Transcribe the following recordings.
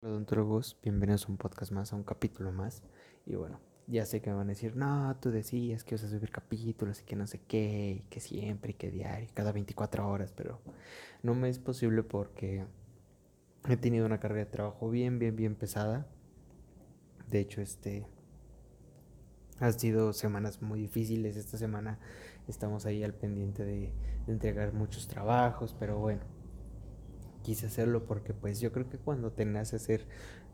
Hola odontólogos, bienvenidos a un podcast más, a un capítulo más. Y bueno, ya sé que me van a decir, no, tú decías que vas a subir capítulos y que no sé qué, y que siempre, y que diario, cada 24 horas, pero no me es posible porque he tenido una carga de trabajo bien, bien, bien pesada. De hecho, este, han sido semanas muy difíciles. Esta semana estamos ahí al pendiente de entregar muchos trabajos, pero bueno quise hacerlo porque pues yo creo que cuando te nace hacer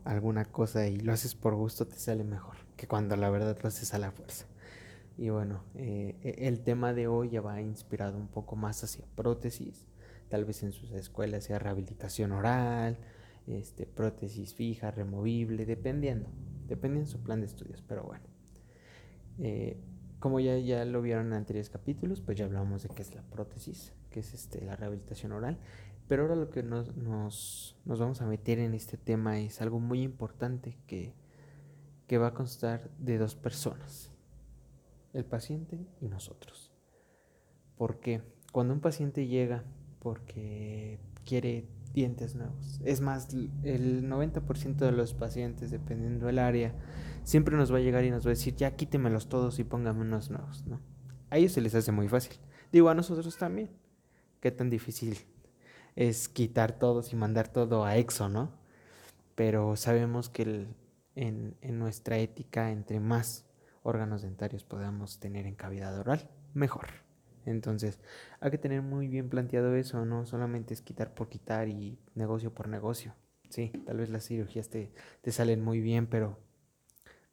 alguna cosa y lo haces por gusto te sale mejor que cuando la verdad lo haces a la fuerza. Y bueno, eh, e, el tema de hoy ya va inspirado un poco más hacia prótesis, tal vez en sus escuelas sea rehabilitación oral, este, prótesis fija, removible, dependiendo, dependiendo de su plan de estudios, pero bueno. Eh, como ya, ya lo vieron en anteriores capítulos, pues ya hablamos de qué es la prótesis, que es este, la rehabilitación oral. Pero ahora lo que nos, nos, vamos a meter en este tema es algo muy importante que, que va a constar de dos personas, el paciente y nosotros. Porque cuando un paciente llega porque quiere dientes nuevos, es más, el 90% de los pacientes, dependiendo del área, siempre nos va a llegar y nos va a decir, ya quítemelos todos y póngame unos nuevos, ¿no? A ellos se les hace muy fácil. Digo, a nosotros también. ¿Qué tan difícil es quitar todos y mandar todo a EXO, ¿no? Pero sabemos que en, en, nuestra ética, entre más órganos dentarios podamos tener en cavidad oral, mejor. Entonces, hay que tener muy bien planteado eso, no solamente es quitar por quitar y negocio por negocio. Sí, tal vez las cirugías te, te salen muy bien, pero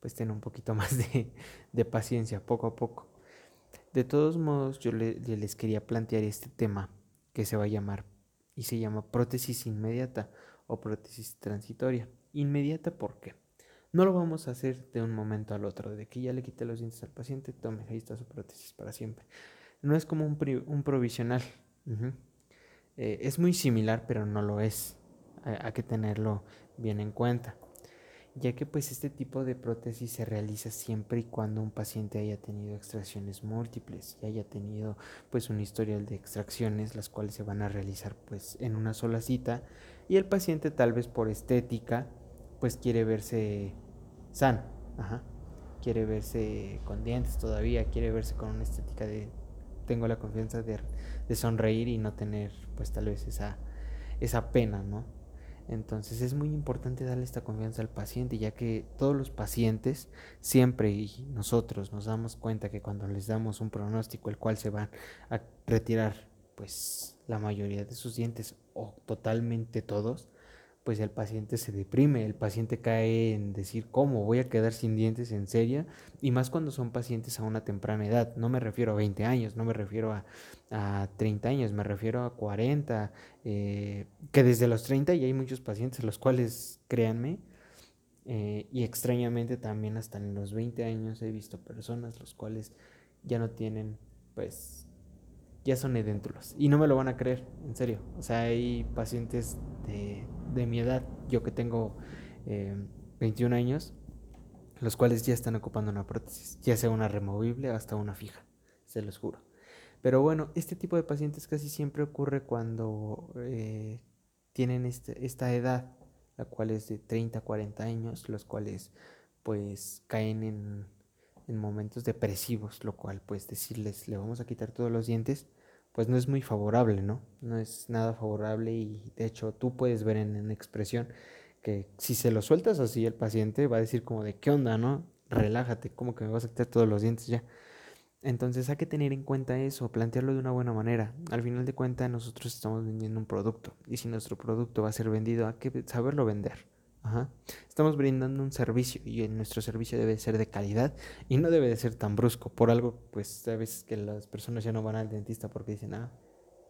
pues ten un poquito más de, de paciencia, poco a poco. De todos modos, yo le, les quería plantear este tema que se va a llamar y se llama prótesis inmediata o prótesis transitoria. Inmediata, ¿por qué? No lo vamos a hacer de un momento al otro, de que ya le quite los dientes al paciente, tome, ahí está su prótesis para siempre. No es como un, un provisional. eh, es muy similar, pero no lo es. Hay que tenerlo bien en cuenta ya que pues este tipo de prótesis se realiza siempre y cuando un paciente haya tenido extracciones múltiples y haya tenido pues un historial de extracciones las cuales se van a realizar pues en una sola cita y el paciente tal vez por estética pues quiere verse sano, Ajá. quiere verse con dientes todavía, quiere verse con una estética de tengo la confianza de, de sonreír y no tener pues tal vez esa, esa pena, ¿no? Entonces es muy importante darle esta confianza al paciente, ya que todos los pacientes siempre y nosotros nos damos cuenta que cuando les damos un pronóstico el cual se van a retirar pues la mayoría de sus dientes o totalmente todos, pues el paciente se deprime, el paciente cae en decir, ¿cómo voy a quedar sin dientes en serio? Y más cuando son pacientes a una temprana edad, no me refiero a 20 años, no me refiero a, a 30 años, me refiero a 40, eh, que desde los 30 ya hay muchos pacientes, los cuales, créanme, eh, y extrañamente también hasta en los 20 años he visto personas los cuales ya no tienen, pues, ya son edéntulos. Y no me lo van a creer, en serio. O sea, hay pacientes de, mi edad, yo que tengo eh, 21 años, los cuales ya están ocupando una prótesis, ya sea una removible hasta una fija, se los juro. Pero bueno, este tipo de pacientes casi siempre ocurre cuando eh, tienen este, esta edad, la cual es de 30 a 40 años, los cuales pues caen en en momentos depresivos, lo cual pues decirles le vamos a quitar todos los dientes, pues no es muy favorable, ¿no? No es nada favorable y de hecho tú puedes ver en, en expresión que si se lo sueltas así el paciente va a decir como de qué onda, ¿no? Relájate, como que me vas a quitar todos los dientes ya. Entonces hay que tener en cuenta eso, plantearlo de una buena manera. Al final de cuentas nosotros estamos vendiendo un producto y si nuestro producto va a ser vendido hay que saberlo vender. Ajá. Estamos brindando un servicio y nuestro servicio debe ser de calidad y no debe de ser tan brusco. Por algo, pues sabes que las personas ya no van al dentista porque dicen, ah,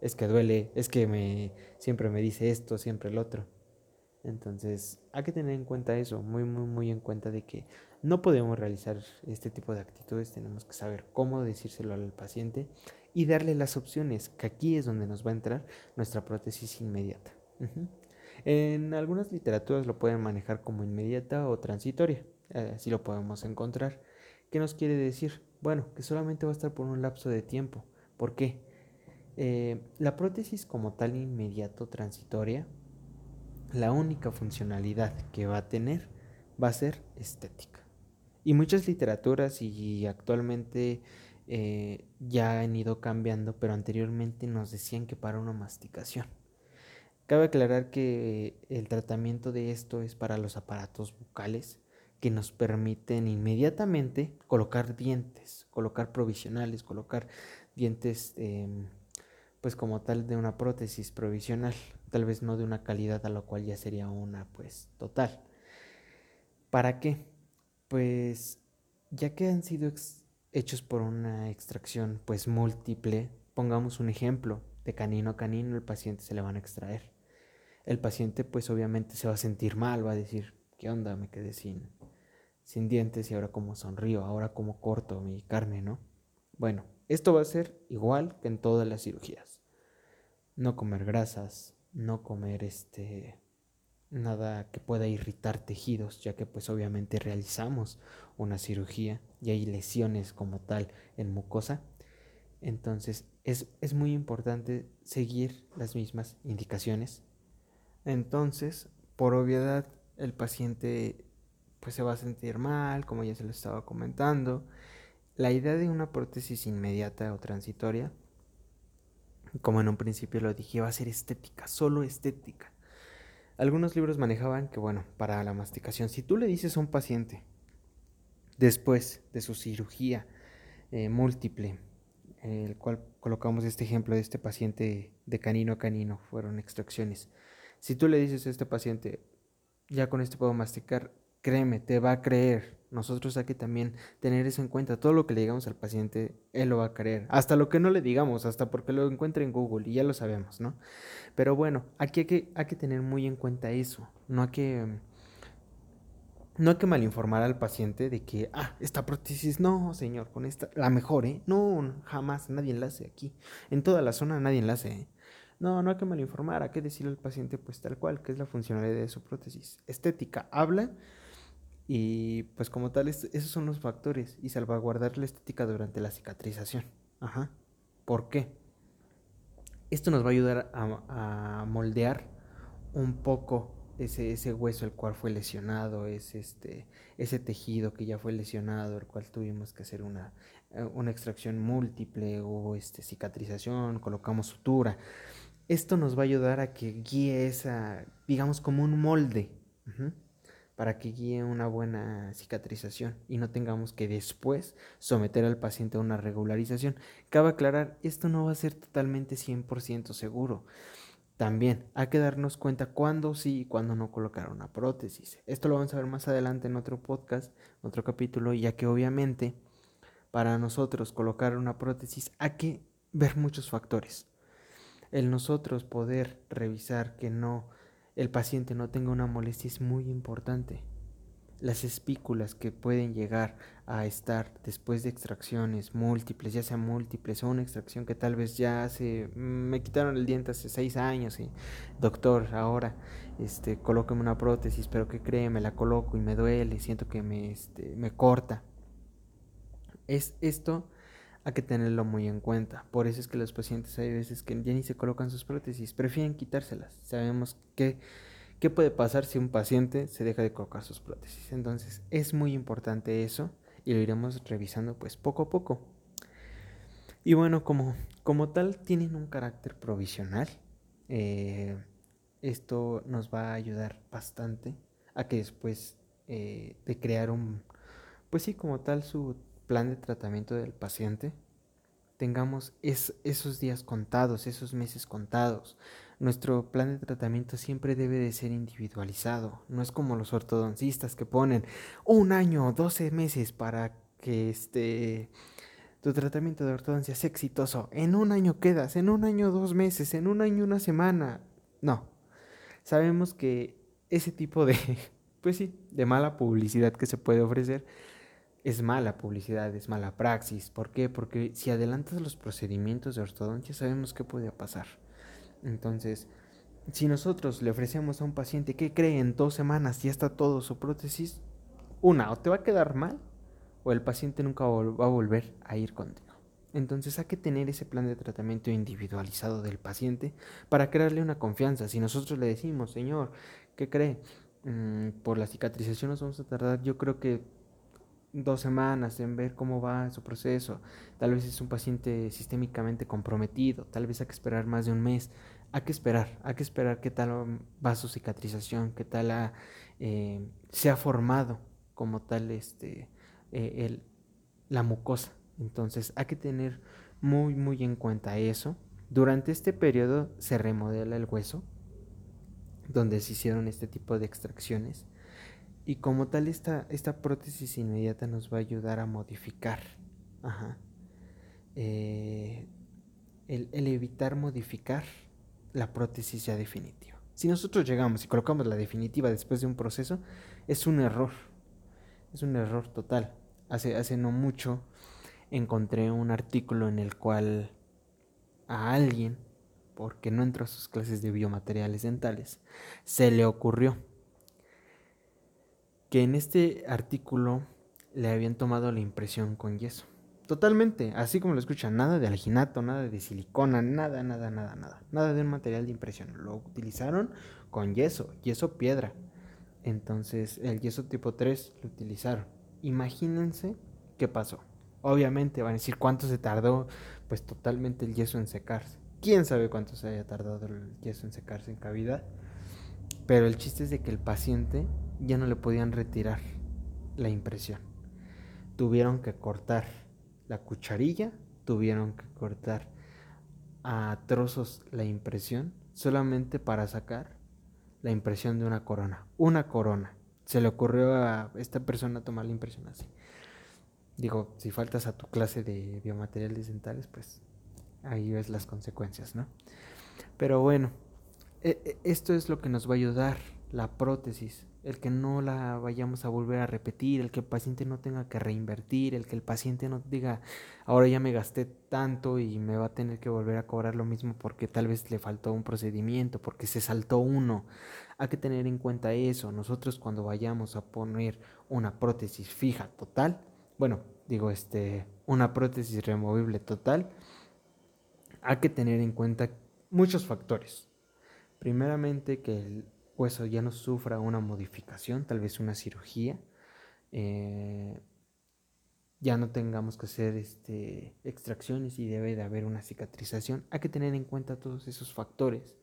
es que duele, es que me siempre me dice esto, siempre el otro. Entonces, hay que tener en cuenta eso, muy, muy, muy en cuenta de que no podemos realizar este tipo de actitudes, tenemos que saber cómo decírselo al paciente y darle las opciones, que aquí es donde nos va a entrar nuestra prótesis inmediata. En algunas literaturas lo pueden manejar como inmediata o transitoria, eh, así lo podemos encontrar. ¿Qué nos quiere decir? Bueno, que solamente va a estar por un lapso de tiempo. ¿Por qué? Eh, la prótesis como tal inmediato transitoria la única funcionalidad que va a tener va a ser estética. Y muchas literaturas y actualmente eh, ya han ido cambiando, pero anteriormente nos decían que para una masticación. Cabe aclarar que el tratamiento de esto es para los aparatos bucales que nos permiten inmediatamente colocar dientes, colocar provisionales, colocar dientes em, pues como tal de una prótesis provisional, tal vez no de una calidad a la cual ya sería una pues total. ¿Para qué? Pues ya que han sido hechos por una extracción pues múltiple, pongamos un ejemplo, de canino a canino el paciente se le van a extraer. El paciente pues obviamente se va a sentir mal, va a decir, ¿qué onda? Me quedé sin, sin dientes y ahora como sonrío, ahora como corto mi carne, ¿no? Bueno, esto va a ser igual que en todas las cirugías. No comer grasas, no comer este nada que pueda irritar tejidos, ya que pues obviamente realizamos una cirugía y hay lesiones como tal en mucosa. Entonces es, es muy importante seguir las mismas indicaciones. Entonces, por obviedad, el paciente pues se va a sentir mal, como ya se lo estaba comentando. La idea de una prótesis inmediata o transitoria, como en un principio lo dije, va a ser estética, solo estética. Algunos libros manejaban que, bueno, para la masticación, si tú le dices a un paciente, después de su cirugía eh, múltiple, el cual colocamos este ejemplo de este paciente de canino a canino, fueron extracciones. Si tú le dices a este paciente, ya con este puedo masticar, créeme, te va a creer. Nosotros hay que también tener eso en cuenta. Todo lo que le digamos al paciente, él lo va a creer. Hasta lo que no le digamos, hasta porque lo encuentre en Google y ya lo sabemos, ¿no? Pero bueno, aquí hay que, hay que tener muy en cuenta eso. No hay que... No hay que malinformar al paciente de que, ah, esta prótesis, no, señor, con esta, la mejor, ¿eh? No, jamás, nadie la hace aquí. En toda la zona nadie la hace, ¿eh? No, no hay que malinformar, hay que decirle al paciente pues tal cual, que es la funcionalidad de su prótesis. Estética, habla y pues como tal, esos son los factores y salvaguardar la estética durante la cicatrización. Ajá. ¿Por qué? Esto nos va a ayudar a, moldear un poco ese, ese, hueso el cual fue lesionado, ese, este, ese tejido que ya fue lesionado, el cual tuvimos que hacer una, eh, una extracción múltiple o este, cicatrización, colocamos sutura. Esto nos va a ayudar a que guíe esa, digamos, como un molde para que guíe una buena cicatrización y no tengamos que después someter al paciente a una regularización. Cabe aclarar, esto no va a ser totalmente 100% seguro. También hay que darnos cuenta cuándo sí y cuándo no colocar una prótesis. Esto lo vamos a ver más adelante en otro podcast, otro capítulo, ya que obviamente para nosotros colocar una prótesis hay que ver muchos factores. El nosotros poder revisar que no el paciente no tenga una molestia es muy importante. Las espículas que pueden llegar a estar después de extracciones múltiples, ya sean múltiples o una extracción que tal vez ya hace, mm, me quitaron el diente hace seis años y doctor, ahora este, colóqueme una prótesis, pero que cree, me la coloco y me duele, siento que me, este, me corta. Es esto hay que tenerlo muy en cuenta. Por eso es que los pacientes hay veces que ya ni se colocan sus prótesis, prefieren quitárselas. Sabemos qué puede pasar si un paciente se deja de colocar sus prótesis. Entonces es muy importante eso y lo iremos revisando pues poco a poco. Y bueno, como, como tal tienen un carácter provisional, eh, esto nos va a ayudar bastante a que después eh, de crear un, pues sí, como tal su plan de tratamiento del paciente, tengamos esos días contados, esos meses contados. Nuestro plan de tratamiento siempre debe de ser individualizado. No es como los ortodoncistas que ponen un año o 12 meses para que este, tu tratamiento de ortodoncia sea exitoso. En un año quedas, en un año dos meses, en un año una semana. No. Sabemos que ese tipo de, pues sí, de mala publicidad que se puede ofrecer es mala publicidad, es mala praxis. ¿Por qué? Porque si adelantas los procedimientos de ortodoncia sabemos qué puede pasar. Entonces, si nosotros le ofrecemos a un paciente que cree en dos semanas ya está todo su prótesis, una, o te va a quedar mal, o el paciente nunca va a volver a ir contigo. Entonces hay que tener ese plan de tratamiento individualizado del paciente para crearle una confianza. Si nosotros le decimos, señor, ¿Qué cree? Mm, por la cicatrización nos vamos a tardar, yo creo que dos semanas en ver cómo va su proceso. Tal vez es un paciente sistémicamente comprometido, tal vez hay que esperar más de un mes. Hay que esperar, hay que esperar qué tal va su cicatrización, qué tal eh, se ha formado como tal este, eh, el, la mucosa. Entonces hay que tener muy, muy en cuenta eso. Durante este periodo se remodela el hueso, donde se hicieron este tipo de extracciones. Y como tal, esta, esta prótesis inmediata nos va a ayudar a modificar. Eh, el, el, evitar modificar la prótesis ya definitiva. Si nosotros llegamos y colocamos la definitiva después de un proceso, es un error. Es un error total. Hace, hace no mucho encontré un artículo en el cual a alguien, porque no entró a sus clases de biomateriales dentales, se le ocurrió que en este artículo le habían tomado la impresión con yeso. Totalmente, así como lo escuchan, nada de alginato, nada de silicona, nada, nada, nada, nada. Nada de un material de impresión. Lo utilizaron con yeso, yeso piedra. Entonces, el yeso tipo 3 lo utilizaron. Imagínense qué pasó. Obviamente van a decir cuánto se tardó, pues totalmente el yeso en secarse. ¿Quién sabe cuánto se haya tardado el yeso en secarse en cavidad? Pero el chiste es de que el paciente ya no le podían retirar la impresión. Tuvieron que cortar la cucharilla, tuvieron que cortar a trozos la impresión solamente para sacar la impresión de una corona. Una corona. Se le ocurrió a esta persona tomar la impresión así. Digo, si faltas a tu clase de biomateriales dentales, pues ahí ves las consecuencias, ¿no? Pero bueno, e, e, esto es lo que nos va a ayudar la prótesis, el que no la vayamos a volver a repetir, el que el paciente no tenga que reinvertir, el que el paciente no diga, ahora ya me gasté tanto y me va a tener que volver a cobrar lo mismo porque tal vez le faltó un procedimiento, porque se saltó uno. Hay que tener en cuenta eso. Nosotros cuando vayamos a poner una prótesis fija total, bueno, digo, este, una prótesis removible total, hay que tener en cuenta muchos factores. Primeramente que el hueso ya no sufra una modificación, tal vez una cirugía, eh, ya no tengamos que hacer este, extracciones y debe de haber una cicatrización. Hay que tener en cuenta todos esos factores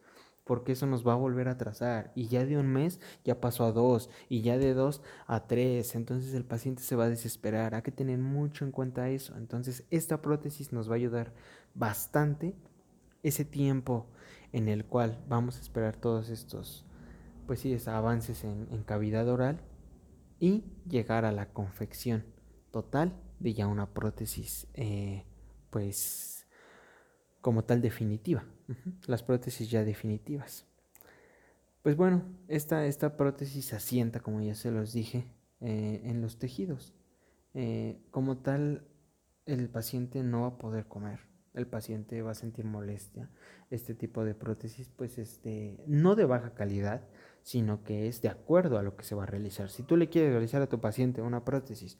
porque eso nos va a volver a trazar. Y ya de un mes ya pasó a dos, y ya de dos a tres. Entonces el paciente se va a desesperar. Hay que tener mucho en cuenta eso. Entonces esta prótesis nos va a ayudar bastante ese tiempo en el cual vamos a esperar todos estos, pues sí, avances en, cavidad oral y llegar a la confección total de ya una prótesis, eh, pues como tal definitiva las prótesis ya definitivas. Pues bueno, esta, esta prótesis asienta, como ya se los dije, eh, en los tejidos. Eh, como tal, el paciente no va a poder comer, el paciente va a sentir molestia. Este tipo de prótesis, pues, este, no de baja calidad, sino que es de acuerdo a lo que se va a realizar. Si tú le quieres realizar a tu paciente una prótesis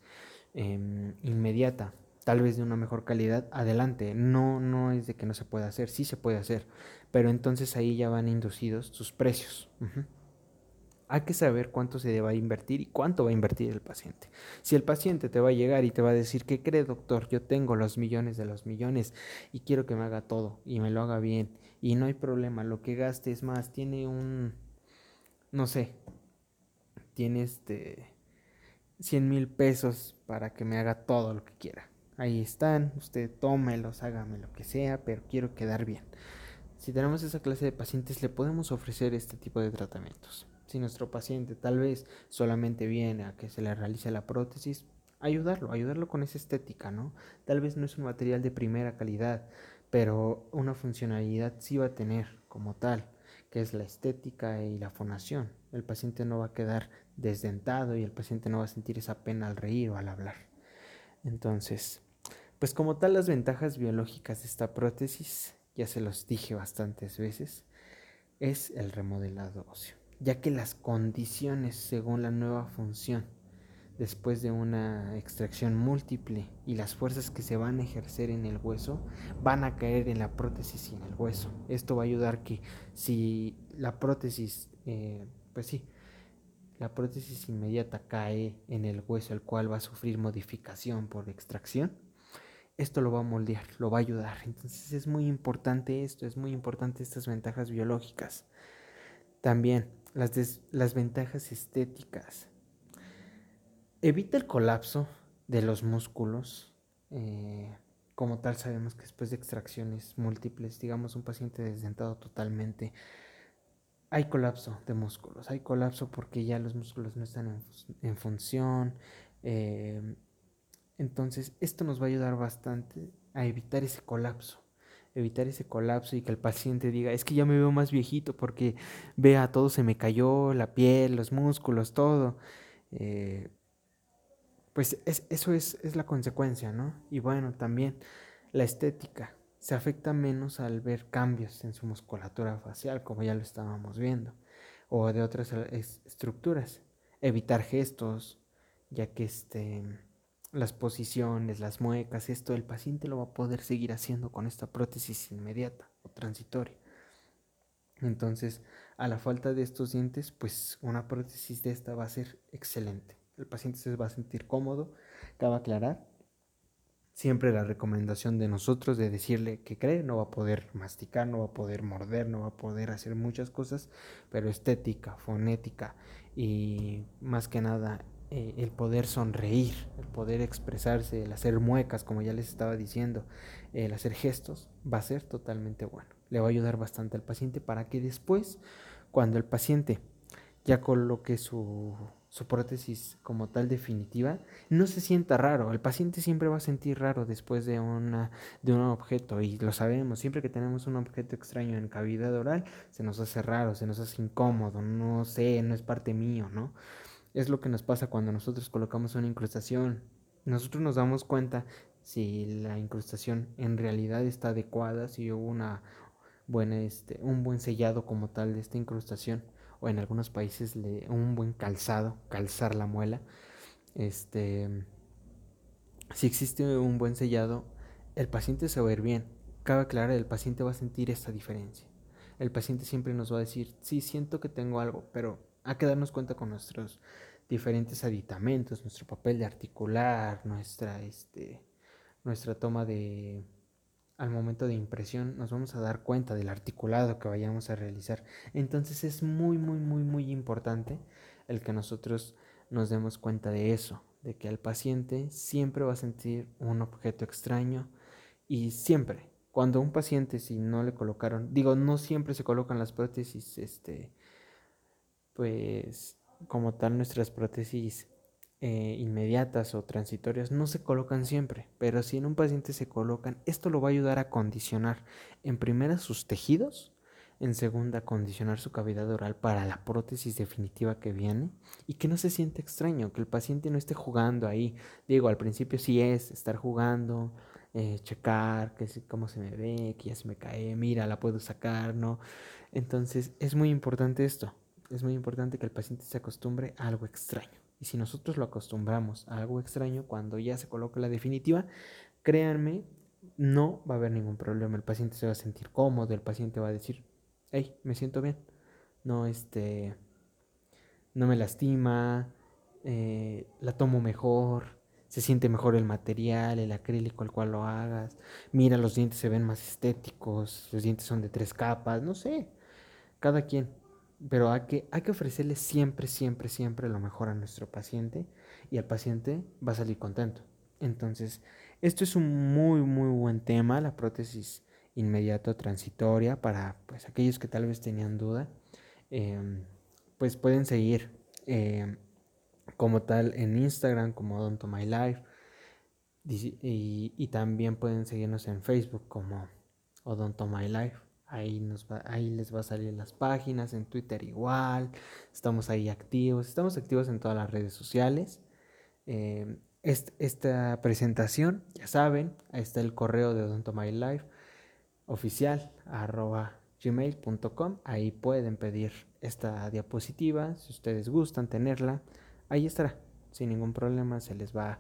em, inmediata, tal vez de una mejor calidad, adelante. No, no es de que no se pueda hacer, sí se puede hacer, pero entonces ahí ya van inducidos sus precios. Hay que saber cuánto se va a invertir y cuánto va a invertir el paciente. Si el paciente te va a llegar y te va a decir, ¿qué cree doctor? Yo tengo los millones de los millones y quiero que me haga todo y me lo haga bien y no hay problema, lo que gaste es más, tiene un, no sé, tiene este 100 mil pesos para que me haga todo lo que quiera. Ahí están, usted tómelos, hágame lo que sea, pero quiero quedar bien. Si tenemos esa clase de pacientes, le podemos ofrecer este tipo de tratamientos. Si nuestro paciente tal vez solamente viene a que se le realice la prótesis, ayudarlo, ayudarlo con esa estética, ¿no? Tal vez no es un material de primera calidad, pero una funcionalidad sí va a tener como tal, que es la estética y la fonación. El paciente no va a quedar desdentado y el paciente no va a sentir esa pena al reír o al hablar. Entonces, pues como tal las ventajas biológicas de esta prótesis, ya se los dije bastantes veces, es el remodelado óseo, ya que las condiciones según la nueva función después de una extracción múltiple y las fuerzas que se van a ejercer en el hueso van a caer en la prótesis y en el hueso. Esto va a ayudar que si la prótesis eh, pues sí, la prótesis inmediata cae en el hueso, el cual va a sufrir modificación por extracción. Esto lo va a moldear, lo va a ayudar. Entonces es muy importante esto, es muy importante estas ventajas biológicas. También las, las ventajas estéticas. Evita el colapso de los músculos. Eh, como tal sabemos que después de extracciones múltiples, digamos un paciente desdentado totalmente, hay colapso de músculos, hay colapso porque ya los músculos no están en, función. Eh, entonces, esto nos va a ayudar bastante a evitar ese colapso, evitar ese colapso y que el paciente diga, es que ya me veo más viejito porque vea, todo se me cayó, la piel, los músculos, todo. Eh, pues eso es, es la consecuencia, ¿no? Y bueno, también la estética se afecta menos al ver cambios en su musculatura facial, como ya lo estábamos viendo, o de otras estructuras. Evitar gestos, ya que este, las posiciones, las muecas, esto el paciente lo va a poder seguir haciendo con esta prótesis inmediata o transitoria. Entonces, a la falta de estos dientes, pues una prótesis de esta va a ser excelente. El paciente se va a sentir cómodo. Cabe aclarar Siempre la recomendación de nosotros de decirle que cree, no va a poder masticar, no va a poder morder, no va a poder hacer muchas cosas, pero estética, fonética y más que nada eh, el poder sonreír, el poder expresarse, el hacer muecas, como ya les estaba diciendo, el hacer gestos, va a ser totalmente bueno. Le va a ayudar bastante al paciente para que después, cuando el paciente ya coloque su su prótesis como tal definitiva, no se sienta raro. El paciente siempre va a sentir raro después de, una, de un objeto y lo sabemos. Siempre que tenemos un objeto extraño en cavidad oral, se nos hace raro, se nos hace incómodo, no sé, no es parte mío, ¿no? Es lo que nos pasa cuando nosotros colocamos una incrustación. Nosotros nos damos cuenta si la incrustación en realidad está adecuada, si hubo una buena, este, un buen sellado como tal de esta incrustación o en algunos países un buen calzado, calzar la muela. Este, si existe un buen sellado, el paciente se va a ir bien. Cabe aclarar, el paciente va a sentir esta diferencia. El paciente siempre nos va a decir, sí, siento que tengo algo, pero hay que darnos cuenta con nuestros diferentes aditamentos, nuestro papel de articular, nuestra, este, nuestra toma de, al momento de impresión nos vamos a dar cuenta del articulado que vayamos a realizar. Entonces es muy, muy, muy, muy importante el que nosotros nos demos cuenta de eso, de que el paciente siempre va a sentir un objeto extraño y siempre, cuando un paciente si no le colocaron, digo, no siempre se colocan las prótesis, este, pues como tal nuestras prótesis eh, inmediatas o transitorias no se colocan siempre, pero si en un paciente se colocan, esto lo va a ayudar a condicionar en primera sus tejidos, en segunda condicionar su cavidad oral para la prótesis definitiva que viene y que no se siente extraño, que el paciente no esté jugando ahí. Digo, al principio sí es estar jugando, eh, checar que cómo se me ve, que ya se me cae, mira, la puedo sacar, ¿no? Entonces es muy importante esto, es muy importante que el paciente se acostumbre a algo extraño. Y si nosotros lo acostumbramos a algo extraño, cuando ya se coloca la definitiva, créanme, no va a haber ningún problema. El paciente se va a sentir cómodo, el paciente va a decir, hey, me siento bien. No, este, no me lastima, eh, la tomo mejor, se siente mejor el material, el acrílico al cual lo hagas. Mira, los dientes se ven más estéticos, los dientes son de tres capas, no sé, cada quien pero hay que, que ofrecerle siempre, siempre, siempre lo mejor a nuestro paciente y el paciente va a salir contento. Entonces, esto es un muy, muy buen tema, la prótesis inmediato transitoria para pues, aquellos que tal vez tenían duda. Em, pues pueden seguir em, como tal en Instagram como Odonto My Life y, y también pueden seguirnos en Facebook como Odonto My Life. Ahí, nos va, ahí les va a salir las páginas, en Twitter igual, estamos ahí activos, estamos activos en todas las redes sociales. Eh, esta presentación, ya saben, ahí está el correo de Odonto My Life oficial arroba gmail.com. Ahí pueden pedir esta diapositiva, si ustedes gustan tenerla, ahí estará, sin ningún problema, se les va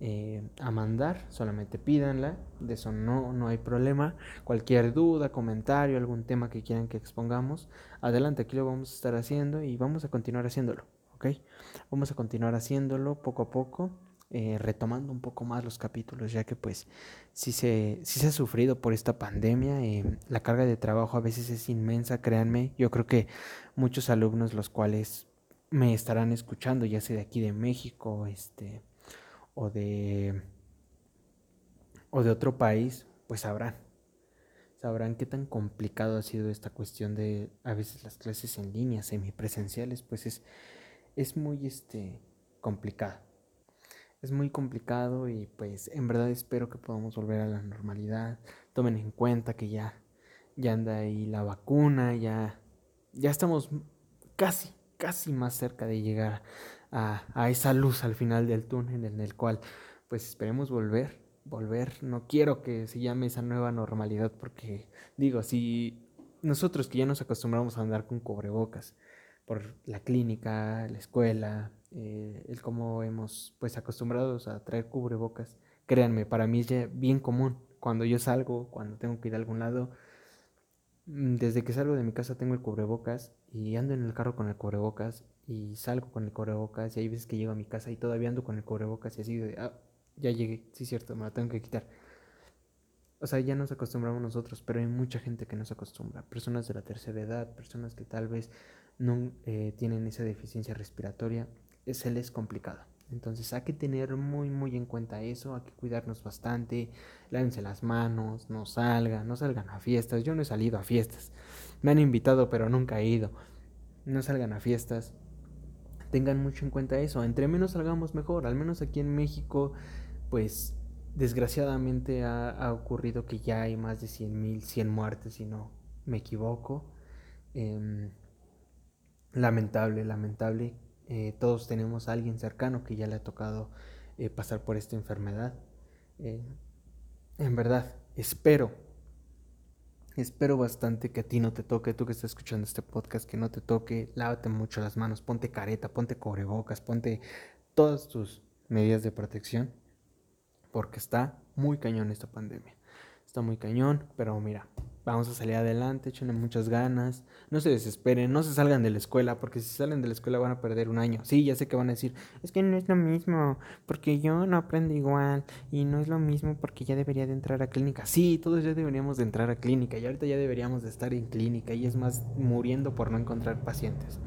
eh, a mandar, solamente pídanla, de eso no, no hay problema. Cualquier duda, comentario, algún tema que quieran que expongamos, adelante, aquí lo vamos a estar haciendo y vamos a continuar haciéndolo, ¿ok? Vamos a continuar haciéndolo poco a poco. Eh, retomando un poco más los capítulos, ya que pues si se, si se ha sufrido por esta pandemia, eh, la carga de trabajo a veces es inmensa, créanme, yo creo que muchos alumnos los cuales me estarán escuchando, ya sea de aquí de México, este, o de, o de otro país, pues sabrán, sabrán qué tan complicado ha sido esta cuestión de a veces las clases en línea, semipresenciales, pues es, es muy este, complicado es muy complicado y pues en verdad espero que podamos volver a la normalidad. Tomen en cuenta que ya, ya anda ahí la vacuna, ya, ya estamos casi, casi más cerca de llegar a, esa luz al final del túnel en el cual pues esperemos volver, volver. No quiero que se llame esa nueva normalidad porque digo, si nosotros que ya nos acostumbramos a andar con cubrebocas por la clínica, la escuela, eh, el cómo hemos pues acostumbrados a traer cubrebocas. Créanme, para mí es ya bien común. Cuando yo salgo, cuando tengo que ir a algún lado, mm, desde que salgo de mi casa tengo el cubrebocas y ando en el carro con el cubrebocas y salgo con el cubrebocas y hay veces que llego a mi casa y todavía ando con el cubrebocas y así de, ah, ya llegué, sí es cierto, me lo tengo que quitar. O sea, ya nos acostumbramos nosotros, pero hay mucha gente que no se acostumbra. Personas de la tercera edad, personas que tal vez no eh, tienen esa deficiencia respiratoria se les complicado. Entonces hay que tener muy muy en cuenta eso, hay que cuidarnos bastante, lávense las manos, no salgan, no salgan a fiestas. Yo no he salido a fiestas, me han invitado pero nunca he ido. No salgan a fiestas, tengan mucho en cuenta eso, entre menos salgamos mejor, al menos aquí en México, pues desgraciadamente ha, ocurrido que ya hay más de 100 mil, 100 muertes si no me equivoco. Em, lamentable, lamentable eh, todos tenemos a alguien cercano que ya le ha tocado eh, pasar por esta enfermedad. Eh, en verdad, espero, espero bastante que a ti no te toque, tú que estás escuchando este podcast, que no te toque, lávate mucho las manos, ponte careta, ponte cobrebocas, ponte todas tus medidas de protección, porque está muy cañón esta pandemia. Está muy cañón, pero mira, vamos a salir adelante, échenle muchas ganas, no se desesperen, no se salgan de la escuela, porque si salen de la escuela van a perder un año. Sí, ya sé que van a decir, es que no es lo mismo, porque yo no aprendo igual, y no es lo mismo porque ya debería de entrar a clínica. Sí, todos ya deberíamos de entrar a clínica, y ahorita ya deberíamos de estar en clínica, y es más, muriendo por no encontrar pacientes.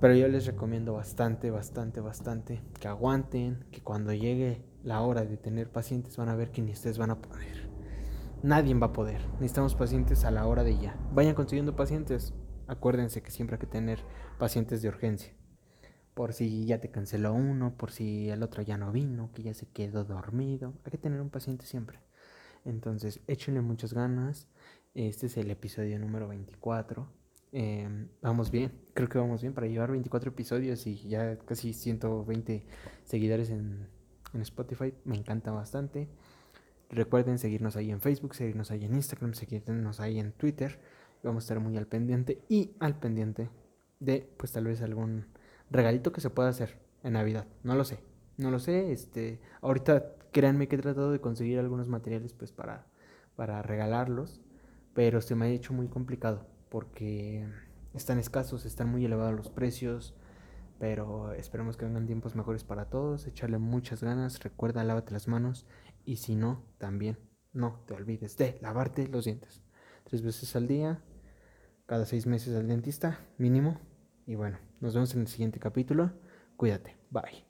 Pero yo les recomiendo bastante, bastante, bastante que aguanten, que cuando llegue la hora de tener pacientes van a ver que ni ustedes van a poder. Nadie va a poder. Necesitamos pacientes a la hora de ya. Vayan consiguiendo pacientes. Acuérdense que siempre hay que tener pacientes de urgencia. Por si ya te canceló uno, por si el otro ya no vino, que ya se quedó dormido. Hay que tener un paciente siempre. Entonces, échenle muchas ganas. Este es el episodio número 24. Em, vamos bien, creo que vamos bien para llevar 24 episodios y ya casi 120 seguidores en, en Spotify. Me encanta bastante. Recuerden seguirnos ahí en Facebook, seguirnos ahí en Instagram, seguirnos ahí en Twitter. Vamos a estar muy al pendiente y al pendiente de, pues tal vez algún regalito que se pueda hacer en Navidad. No lo sé, no lo sé. Este, ahorita créanme que he tratado de conseguir algunos materiales pues para, para regalarlos, pero se me ha hecho muy complicado porque están escasos, están muy elevados los precios. Pero esperemos que vengan tiempos mejores para todos. Echarle muchas ganas. Recuerda, lávate las manos y si no, también no te olvides de lavarte los dientes. Tres veces al día, cada seis meses al dentista, mínimo. Y bueno, nos vemos en el siguiente capítulo. Cuídate. Bye.